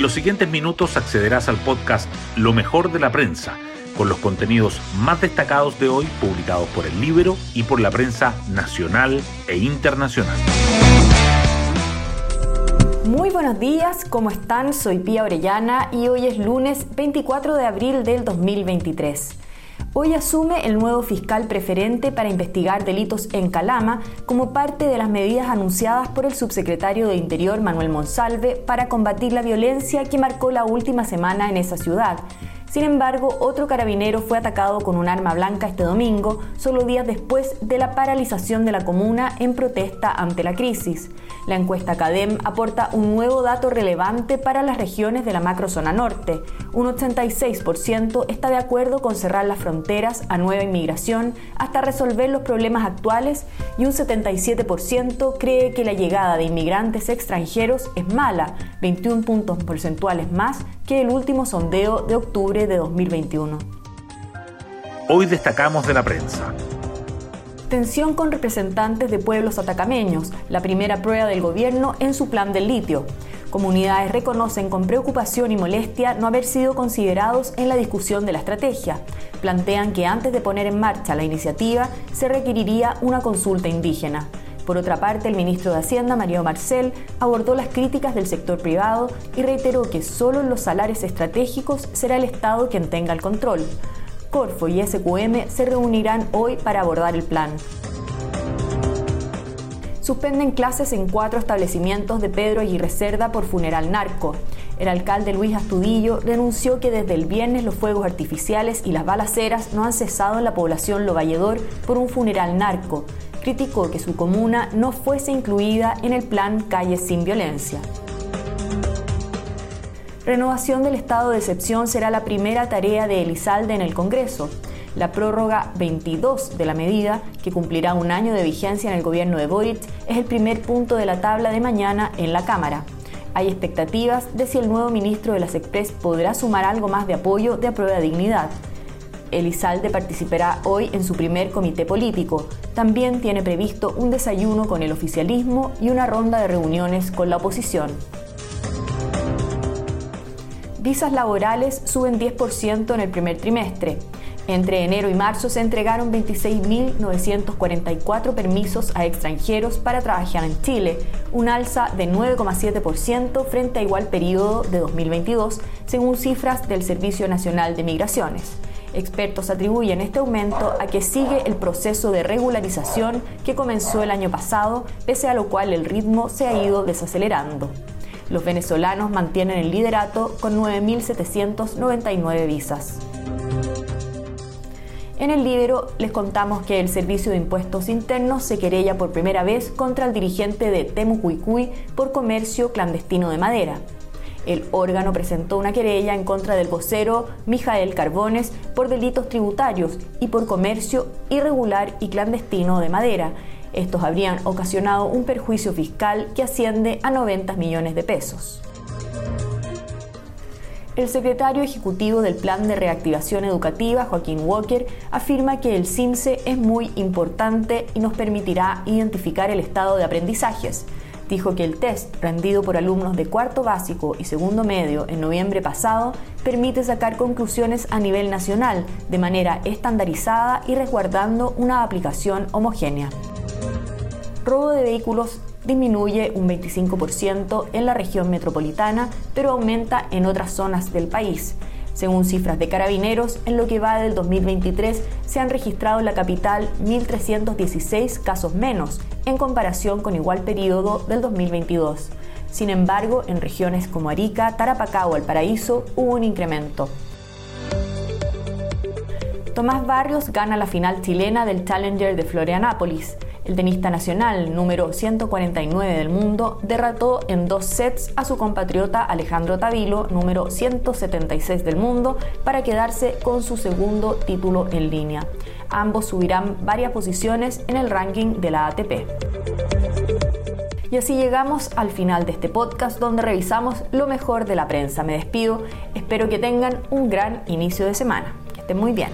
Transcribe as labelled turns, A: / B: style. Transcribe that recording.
A: En los siguientes minutos accederás al podcast Lo mejor de la prensa, con los contenidos más destacados de hoy publicados por el libro y por la prensa nacional e internacional.
B: Muy buenos días, ¿cómo están? Soy Pía Orellana y hoy es lunes 24 de abril del 2023. Hoy asume el nuevo fiscal preferente para investigar delitos en Calama como parte de las medidas anunciadas por el subsecretario de Interior Manuel Monsalve para combatir la violencia que marcó la última semana en esa ciudad. Sin embargo, otro carabinero fue atacado con un arma blanca este domingo, solo días después de la paralización de la comuna en protesta ante la crisis. La encuesta CADEM aporta un nuevo dato relevante para las regiones de la macrozona norte. Un 86% está de acuerdo con cerrar las fronteras a nueva inmigración hasta resolver los problemas actuales y un 77% cree que la llegada de inmigrantes extranjeros es mala, 21 puntos porcentuales más que el último sondeo de octubre de 2021.
A: Hoy destacamos de la prensa.
B: Tensión con representantes de pueblos atacameños, la primera prueba del gobierno en su plan del litio. Comunidades reconocen con preocupación y molestia no haber sido considerados en la discusión de la estrategia. Plantean que antes de poner en marcha la iniciativa se requeriría una consulta indígena. Por otra parte, el ministro de Hacienda, Mario Marcel, abordó las críticas del sector privado y reiteró que solo en los salares estratégicos será el Estado quien tenga el control. Corfo y SQM se reunirán hoy para abordar el plan. Suspenden clases en cuatro establecimientos de Pedro Aguirre por funeral narco. El alcalde Luis Astudillo denunció que desde el viernes los fuegos artificiales y las balaceras no han cesado en la población Lovalledor por un funeral narco criticó que su comuna no fuese incluida en el plan Calles sin Violencia. Renovación del estado de excepción será la primera tarea de Elizalde en el Congreso. La prórroga 22 de la medida, que cumplirá un año de vigencia en el gobierno de Boric, es el primer punto de la tabla de mañana en la Cámara. Hay expectativas de si el nuevo ministro de las Express podrá sumar algo más de apoyo de aprueba dignidad. Elizalde participará hoy en su primer comité político. También tiene previsto un desayuno con el oficialismo y una ronda de reuniones con la oposición. Visas laborales suben 10% en el primer trimestre. Entre enero y marzo se entregaron 26.944 permisos a extranjeros para trabajar en Chile, un alza de 9,7% frente a igual periodo de 2022, según cifras del Servicio Nacional de Migraciones. Expertos atribuyen este aumento a que sigue el proceso de regularización que comenzó el año pasado, pese a lo cual el ritmo se ha ido desacelerando. Los venezolanos mantienen el liderato con 9.799 visas. En el libro les contamos que el Servicio de Impuestos Internos se querella por primera vez contra el dirigente de Temucuicuy por comercio clandestino de madera. El órgano presentó una querella en contra del vocero Mijael Carbones por delitos tributarios y por comercio irregular y clandestino de madera. Estos habrían ocasionado un perjuicio fiscal que asciende a 90 millones de pesos. El secretario ejecutivo del Plan de Reactivación Educativa, Joaquín Walker, afirma que el CIMSE es muy importante y nos permitirá identificar el estado de aprendizajes dijo que el test rendido por alumnos de cuarto básico y segundo medio en noviembre pasado permite sacar conclusiones a nivel nacional de manera estandarizada y resguardando una aplicación homogénea. Robo de vehículos disminuye un 25% en la región metropolitana, pero aumenta en otras zonas del país. Según cifras de carabineros, en lo que va del 2023 se han registrado en la capital 1.316 casos menos en comparación con igual periodo del 2022. Sin embargo, en regiones como Arica, Tarapacá o El Paraíso hubo un incremento. Tomás Barrios gana la final chilena del Challenger de Florianápolis. El tenista nacional, número 149 del mundo, derrotó en dos sets a su compatriota Alejandro Tavilo, número 176 del mundo, para quedarse con su segundo título en línea. Ambos subirán varias posiciones en el ranking de la ATP. Y así llegamos al final de este podcast donde revisamos lo mejor de la prensa. Me despido, espero que tengan un gran inicio de semana. Que estén muy bien.